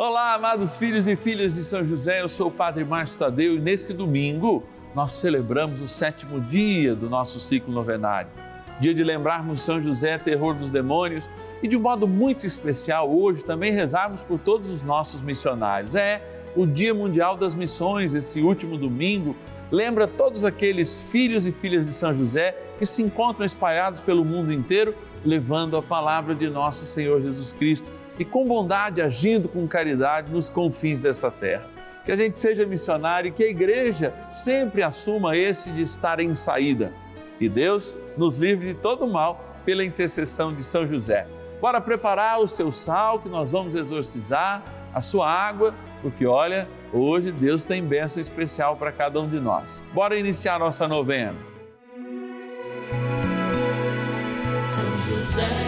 Olá, amados filhos e filhas de São José, eu sou o Padre Márcio Tadeu e neste domingo nós celebramos o sétimo dia do nosso ciclo novenário. Dia de lembrarmos São José, terror dos demônios, e de um modo muito especial hoje também rezarmos por todos os nossos missionários. É o Dia Mundial das Missões, esse último domingo, lembra todos aqueles filhos e filhas de São José que se encontram espalhados pelo mundo inteiro, levando a palavra de nosso Senhor Jesus Cristo e com bondade, agindo com caridade nos confins dessa terra. Que a gente seja missionário e que a igreja sempre assuma esse de estar em saída. E Deus nos livre de todo mal pela intercessão de São José. Bora preparar o seu sal que nós vamos exorcizar, a sua água, porque olha, hoje Deus tem bênção especial para cada um de nós. Bora iniciar nossa novena. São José,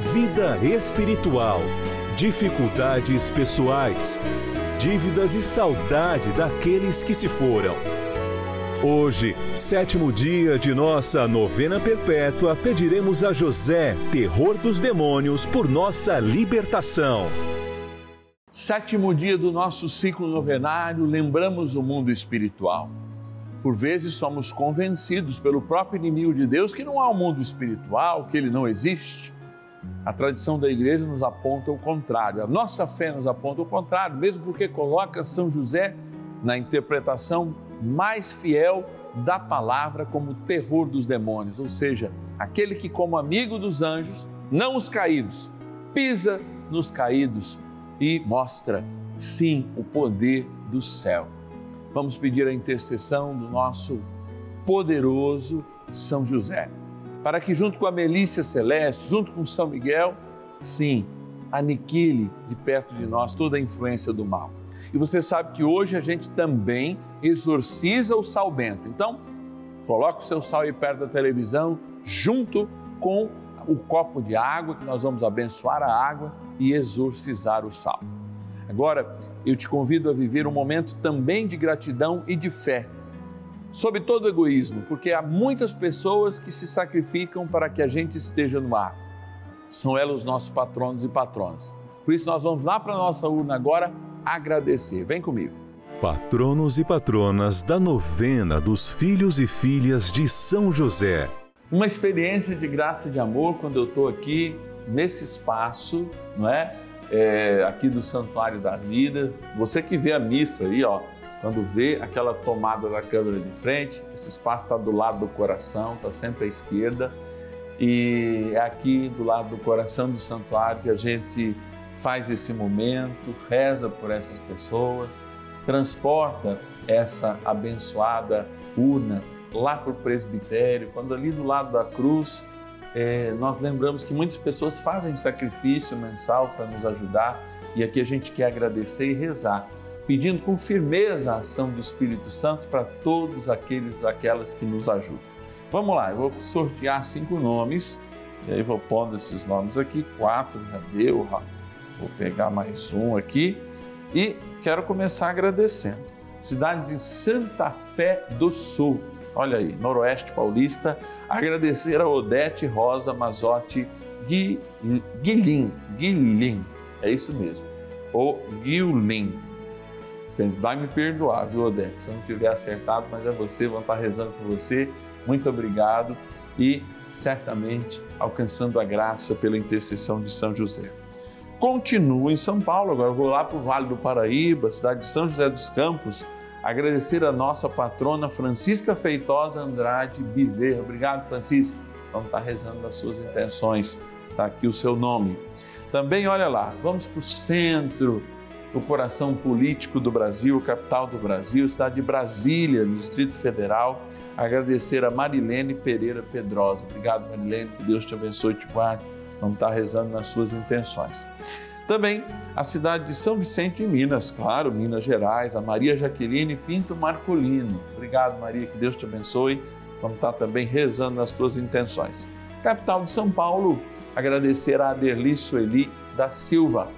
vida espiritual, dificuldades pessoais, dívidas e saudade daqueles que se foram. Hoje, sétimo dia de nossa novena perpétua, pediremos a José, terror dos demônios, por nossa libertação. Sétimo dia do nosso ciclo novenário, lembramos o mundo espiritual. Por vezes somos convencidos pelo próprio inimigo de Deus que não há um mundo espiritual, que ele não existe. A tradição da igreja nos aponta o contrário, a nossa fé nos aponta o contrário, mesmo porque coloca São José na interpretação mais fiel da palavra como terror dos demônios, ou seja, aquele que, como amigo dos anjos, não os caídos, pisa nos caídos e mostra, sim, o poder do céu. Vamos pedir a intercessão do nosso poderoso São José para que, junto com a Melícia Celeste, junto com São Miguel, sim, aniquile de perto de nós toda a influência do mal. E você sabe que hoje a gente também exorciza o sal bento. Então, coloque o seu sal aí perto da televisão, junto com o copo de água, que nós vamos abençoar a água e exorcizar o sal. Agora, eu te convido a viver um momento também de gratidão e de fé sob todo egoísmo, porque há muitas pessoas que se sacrificam para que a gente esteja no ar. São elas os nossos patronos e patronas. Por isso nós vamos lá para a nossa urna agora agradecer. Vem comigo. Patronos e patronas da novena dos filhos e filhas de São José. Uma experiência de graça e de amor quando eu estou aqui nesse espaço, não é? é? Aqui do Santuário da Vida. Você que vê a missa aí, ó quando vê aquela tomada da câmera de frente, esse espaço está do lado do coração, está sempre à esquerda. E é aqui do lado do coração do santuário que a gente faz esse momento, reza por essas pessoas, transporta essa abençoada urna lá para o presbitério, quando ali do lado da cruz é, nós lembramos que muitas pessoas fazem sacrifício mensal para nos ajudar. E aqui a gente quer agradecer e rezar pedindo com firmeza a ação do Espírito Santo para todos aqueles aquelas que nos ajudam. Vamos lá, eu vou sortear cinco nomes, e aí vou pondo esses nomes aqui, quatro já deu, vou pegar mais um aqui e quero começar agradecendo. Cidade de Santa Fé do Sul, olha aí, Noroeste Paulista, agradecer a Odete Rosa Mazotti Guilin, Guilin É isso mesmo. O Guilin. Você vai me perdoar, viu, Odete? Se eu não tiver acertado, mas é você, vão estar rezando por você. Muito obrigado e certamente alcançando a graça pela intercessão de São José. Continuo em São Paulo, agora vou lá para o Vale do Paraíba, cidade de São José dos Campos, agradecer a nossa patrona Francisca Feitosa Andrade Bezerra. Obrigado, Francisca. Vamos estar rezando as suas intenções. Está aqui o seu nome. Também, olha lá, vamos para o centro, o coração político do Brasil, capital do Brasil, estado de Brasília, no Distrito Federal. Agradecer a Marilene Pereira Pedrosa. Obrigado, Marilene, que Deus te abençoe e te guarde. Vamos estar rezando nas suas intenções. Também a cidade de São Vicente, em Minas, claro, Minas Gerais, a Maria Jaqueline Pinto Marcolino. Obrigado, Maria, que Deus te abençoe. Vamos estar também rezando nas tuas intenções. Capital de São Paulo, agradecer a Aderli Sueli da Silva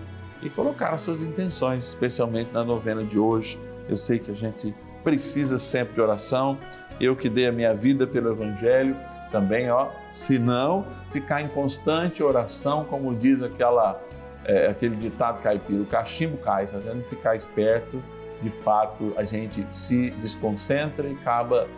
e colocar as suas intenções, especialmente na novena de hoje. Eu sei que a gente precisa sempre de oração. Eu que dei a minha vida pelo Evangelho, também, ó, se não ficar em constante oração, como diz aquela é, aquele ditado caipira, o cachimbo cai, se a gente ficar esperto, de fato a gente se desconcentra e acaba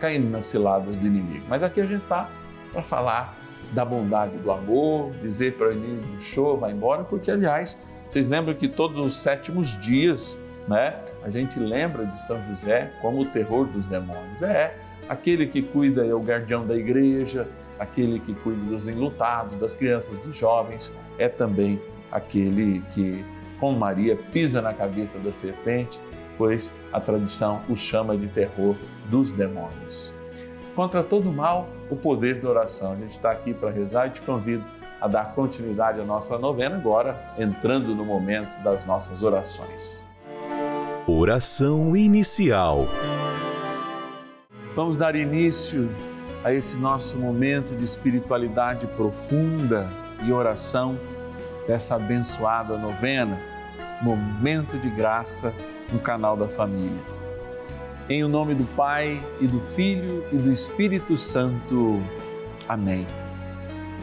caindo nas ciladas do inimigo. Mas aqui a gente está para falar da bondade do amor, dizer para o inimigo, show, vai embora, porque aliás, vocês lembram que todos os sétimos dias, né, a gente lembra de São José como o terror dos demônios. É aquele que cuida, é o guardião da igreja, aquele que cuida dos enlutados, das crianças, dos jovens, é também aquele que, com Maria, pisa na cabeça da serpente, pois a tradição o chama de terror dos demônios. Contra todo mal, o poder da oração. A gente está aqui para rezar e te convido a dar continuidade à nossa novena agora, entrando no momento das nossas orações. Oração inicial. Vamos dar início a esse nosso momento de espiritualidade profunda e oração dessa abençoada novena, momento de graça no canal da família. Em o nome do Pai e do Filho e do Espírito Santo. Amém.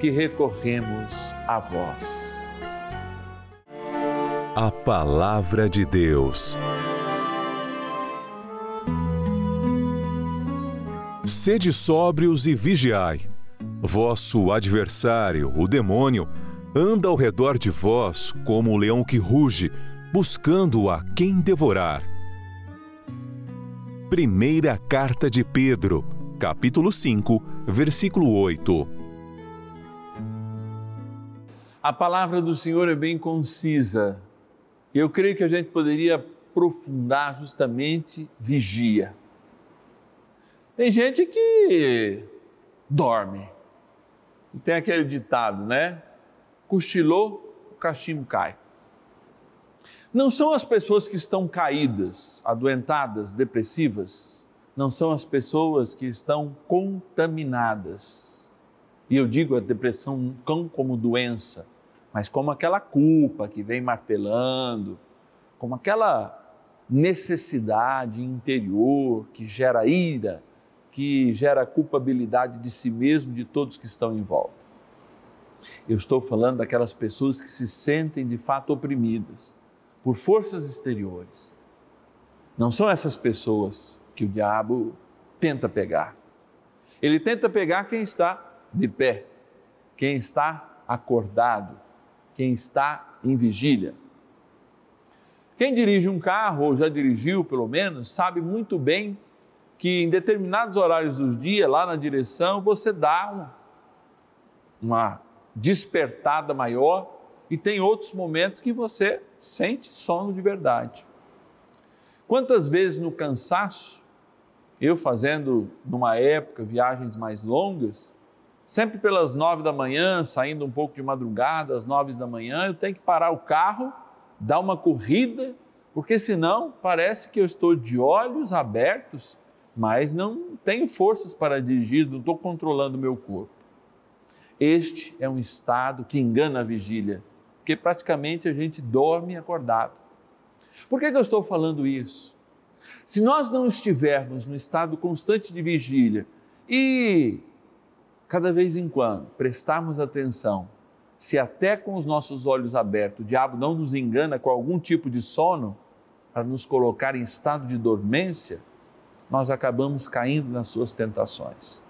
que recorremos a vós. A Palavra de Deus. Sede sóbrios e vigiai. Vosso adversário, o demônio, anda ao redor de vós como um leão que ruge, buscando a quem devorar. Primeira Carta de Pedro, capítulo 5, versículo 8. A palavra do Senhor é bem concisa. Eu creio que a gente poderia aprofundar justamente vigia. Tem gente que dorme. E tem aquele ditado, né? Cochilou, o cachimbo cai. Não são as pessoas que estão caídas, adoentadas, depressivas, não são as pessoas que estão contaminadas. E eu digo a depressão não como doença, mas como aquela culpa que vem martelando, como aquela necessidade interior que gera ira, que gera culpabilidade de si mesmo, de todos que estão em volta. Eu estou falando daquelas pessoas que se sentem de fato oprimidas por forças exteriores. Não são essas pessoas que o diabo tenta pegar. Ele tenta pegar quem está de pé, quem está acordado, quem está em vigília. Quem dirige um carro, ou já dirigiu pelo menos, sabe muito bem que em determinados horários do dia, lá na direção, você dá uma, despertada maior e tem outros momentos que você sente sono de verdade. Quantas vezes no cansaço, eu fazendo numa época viagens mais longas, sempre pelas nove da manhã, saindo um pouco de madrugada, às nove da manhã, eu tenho que parar o carro dar uma corrida, porque senão parece que eu estou de olhos abertos, mas não tenho forças para dirigir, não estou controlando o meu corpo. Este é um estado que engana a vigília, porque praticamente a gente dorme acordado. Por que, que eu estou falando isso? Se nós não estivermos no estado constante de vigília e, cada vez em quando, prestarmos atenção se até com os nossos olhos abertos o diabo não nos engana com algum tipo de sono para nos colocar em estado de dormência, nós acabamos caindo nas suas tentações.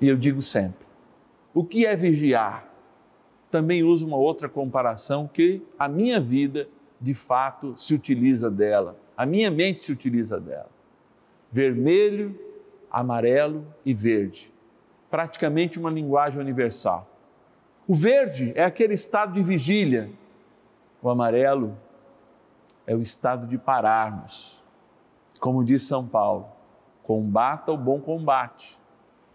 E eu digo sempre: o que é vigiar? Também uso uma outra comparação que a minha vida de fato se utiliza dela, a minha mente se utiliza dela. Vermelho, amarelo e verde. Praticamente uma linguagem universal. O verde é aquele estado de vigília, o amarelo é o estado de pararmos. Como diz São Paulo, combata o bom combate,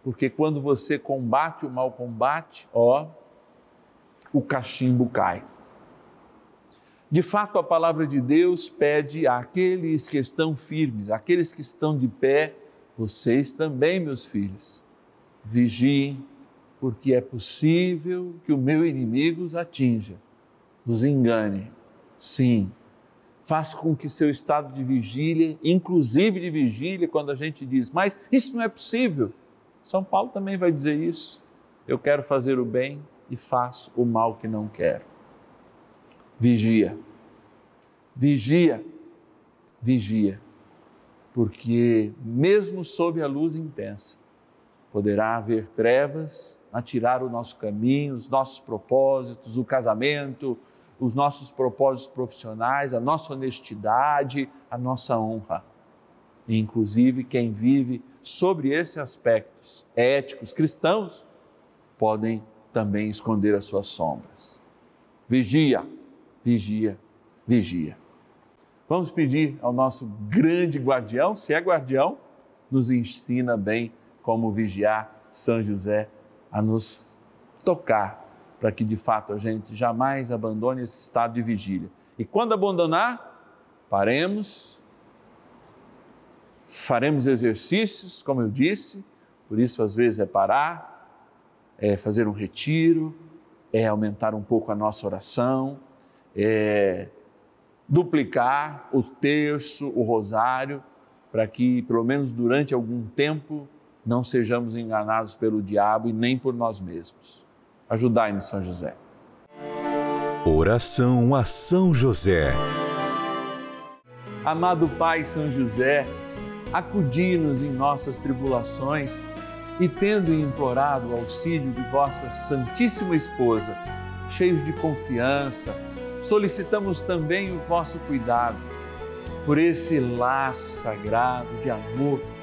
porque quando você combate o mau combate, ó, o cachimbo cai. De fato, a palavra de Deus pede àqueles que estão firmes, àqueles que estão de pé, vocês também, meus filhos, vigiem porque é possível que o meu inimigo os atinja, os engane. Sim, faz com que seu estado de vigília, inclusive de vigília, quando a gente diz, mas isso não é possível. São Paulo também vai dizer isso. Eu quero fazer o bem e faço o mal que não quero. Vigia, vigia, vigia, porque mesmo sob a luz intensa, poderá haver trevas a tirar o nosso caminho, os nossos propósitos, o casamento, os nossos propósitos profissionais, a nossa honestidade, a nossa honra. E, inclusive, quem vive sobre esses aspectos éticos cristãos podem também esconder as suas sombras. Vigia, vigia, vigia. Vamos pedir ao nosso grande guardião, se é guardião, nos ensina bem como vigiar São José a nos tocar para que de fato a gente jamais abandone esse estado de vigília. E quando abandonar, paremos, faremos exercícios, como eu disse, por isso às vezes é parar, é fazer um retiro, é aumentar um pouco a nossa oração, é duplicar o terço, o rosário, para que pelo menos durante algum tempo não sejamos enganados pelo diabo e nem por nós mesmos. Ajudai-nos, São José. Oração a São José. Amado Pai São José, acudi-nos em nossas tribulações e, tendo implorado o auxílio de vossa Santíssima Esposa, cheios de confiança, solicitamos também o vosso cuidado por esse laço sagrado de amor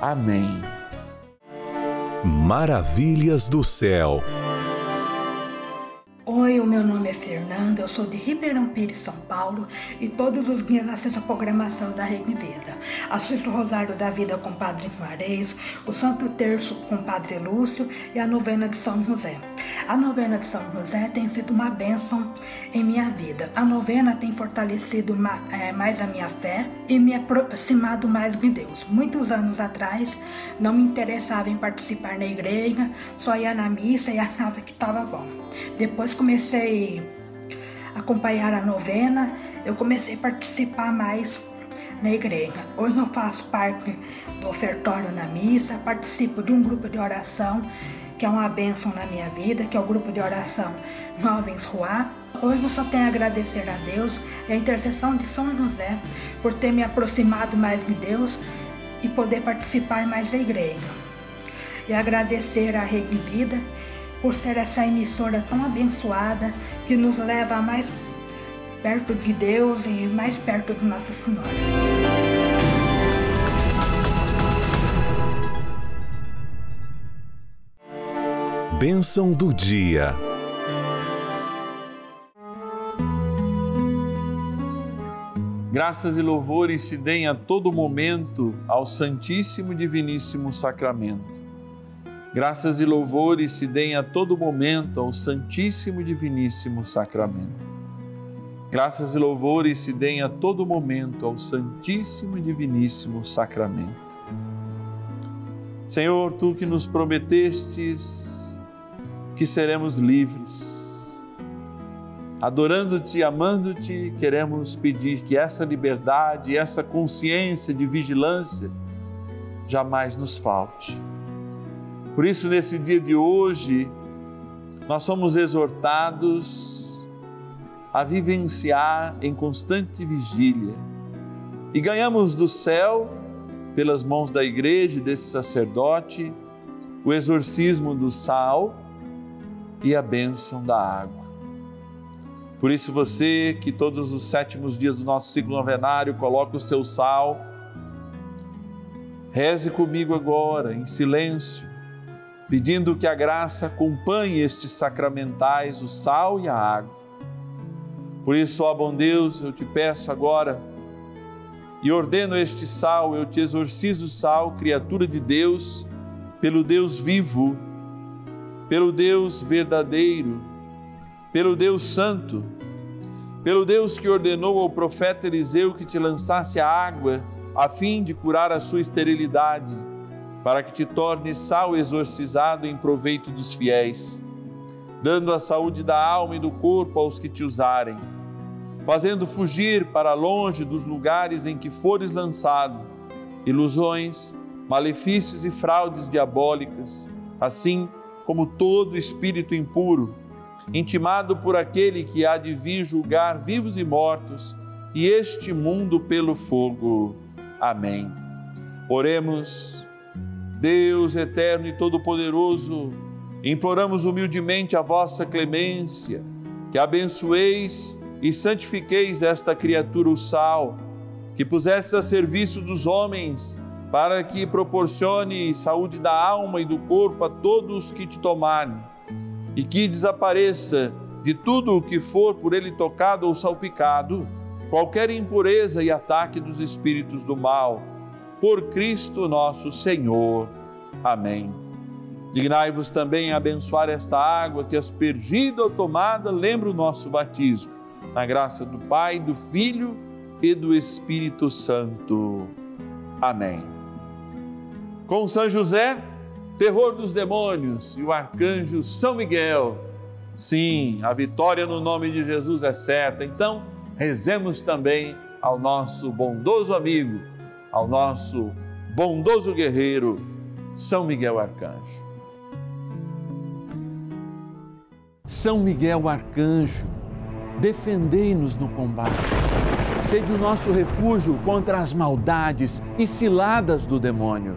Amém. Maravilhas do céu. Oi, o meu nome é Fernanda, eu sou de Ribeirão Pires, São Paulo e todos os dias assisto a programação da Rede Vida. Assisto o Rosário da Vida com o Padre Juarez, o Santo Terço com o Padre Lúcio e a novena de São José. A novena de São José tem sido uma bênção em minha vida. A novena tem fortalecido mais a minha fé e me aproximado mais de Deus. Muitos anos atrás não me interessava em participar na igreja, só ia na missa e achava que estava bom. Depois comecei a acompanhar a novena, eu comecei a participar mais na igreja. Hoje eu faço parte do ofertório na missa, participo de um grupo de oração que é uma bênção na minha vida, que é o grupo de oração Jovens Ruá. Hoje eu só tenho a agradecer a Deus e a intercessão de São José por ter me aproximado mais de Deus e poder participar mais da igreja. E agradecer a Rede Vida por ser essa emissora tão abençoada que nos leva mais perto de Deus e mais perto de Nossa Senhora. Bênção do dia. Graças e louvores se deem a todo momento ao Santíssimo Diviníssimo Sacramento. Graças e louvores se deem a todo momento ao Santíssimo Diviníssimo Sacramento. Graças e louvores se deem a todo momento ao Santíssimo Diviníssimo Sacramento. Senhor, tu que nos prometestes que seremos livres, adorando-te, amando-te, queremos pedir que essa liberdade, essa consciência de vigilância jamais nos falte. Por isso, nesse dia de hoje, nós somos exortados a vivenciar em constante vigília e ganhamos do céu, pelas mãos da igreja e desse sacerdote, o exorcismo do sal e a bênção da água. Por isso, você que todos os sétimos dias do nosso ciclo novenário coloca o seu sal, reze comigo agora, em silêncio, pedindo que a graça acompanhe estes sacramentais, o sal e a água. Por isso, ó bom Deus, eu te peço agora e ordeno este sal, eu te exorcizo, sal, criatura de Deus, pelo Deus vivo pelo Deus verdadeiro, pelo Deus santo, pelo Deus que ordenou ao profeta Eliseu que te lançasse a água a fim de curar a sua esterilidade, para que te torne sal exorcizado em proveito dos fiéis, dando a saúde da alma e do corpo aos que te usarem, fazendo fugir para longe dos lugares em que fores lançado ilusões, malefícios e fraudes diabólicas, assim como todo espírito impuro, intimado por aquele que há de vir julgar vivos e mortos e este mundo pelo fogo. Amém. Oremos, Deus eterno e todo-poderoso, imploramos humildemente a vossa clemência, que abençoeis e santifiqueis esta criatura, o sal, que pusesse a serviço dos homens para que proporcione saúde da alma e do corpo a todos que te tomarem, e que desapareça de tudo o que for por ele tocado ou salpicado, qualquer impureza e ataque dos espíritos do mal. Por Cristo nosso Senhor. Amém. Dignai-vos também a abençoar esta água que, aspergida ou tomada, lembra o nosso batismo. Na graça do Pai, do Filho e do Espírito Santo. Amém. Com São José, terror dos demônios e o arcanjo São Miguel. Sim, a vitória no nome de Jesus é certa. Então, rezemos também ao nosso bondoso amigo, ao nosso bondoso guerreiro, São Miguel Arcanjo. São Miguel Arcanjo, defendei-nos no combate. Sede o nosso refúgio contra as maldades e ciladas do demônio.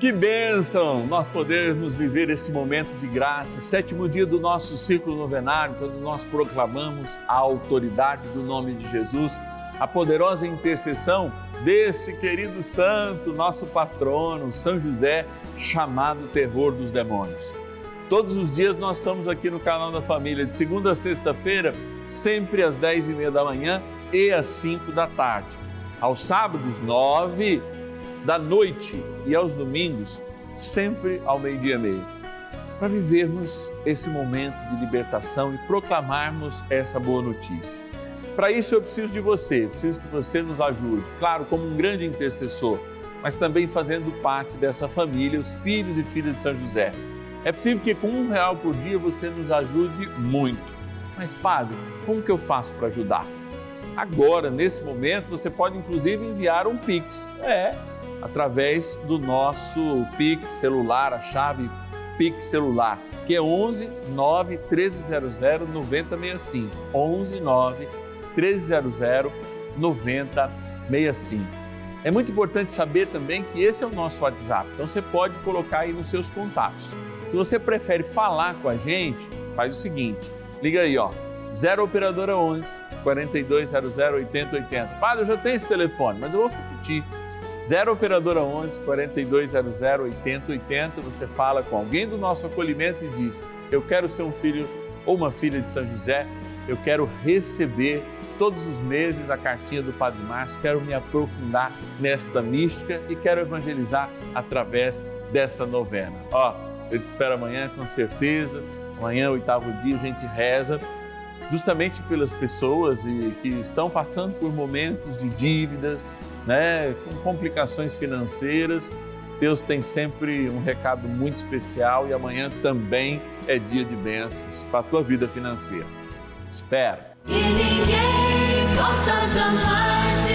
Que bênção nós podermos viver esse momento de graça, sétimo dia do nosso ciclo novenário, quando nós proclamamos a autoridade do nome de Jesus, a poderosa intercessão desse querido santo, nosso patrono, São José, chamado terror dos demônios. Todos os dias nós estamos aqui no canal da família, de segunda a sexta-feira, sempre às dez e meia da manhã e às cinco da tarde. Aos sábados, nove da noite e aos domingos, sempre ao meio-dia e meio, para vivermos esse momento de libertação e proclamarmos essa boa notícia. Para isso eu preciso de você, preciso que você nos ajude, claro, como um grande intercessor, mas também fazendo parte dessa família, os filhos e filhas de São José. É possível que com um real por dia você nos ajude muito. Mas, padre, como que eu faço para ajudar? Agora, nesse momento, você pode inclusive enviar um Pix. É, através do nosso Pix celular, a chave Pix celular, que é 11 9 1300 9065. 11 9 1300 9065. É muito importante saber também que esse é o nosso WhatsApp, então você pode colocar aí nos seus contatos. Se você prefere falar com a gente, faz o seguinte: liga aí, ó, 0 Operadora 11 4200 8080. Padre, eu já tenho esse telefone, mas eu vou repetir. 0 Operadora 11 4200 8080. Você fala com alguém do nosso acolhimento e diz: Eu quero ser um filho ou uma filha de São José, eu quero receber todos os meses a cartinha do Padre Márcio, quero me aprofundar nesta mística e quero evangelizar através dessa novena. Ó, eu te espero amanhã com certeza. Amanhã, oitavo dia, a gente reza justamente pelas pessoas que estão passando por momentos de dívidas, né, com complicações financeiras. Deus tem sempre um recado muito especial e amanhã também é dia de bênçãos para a tua vida financeira. Espera. E ninguém possa jamais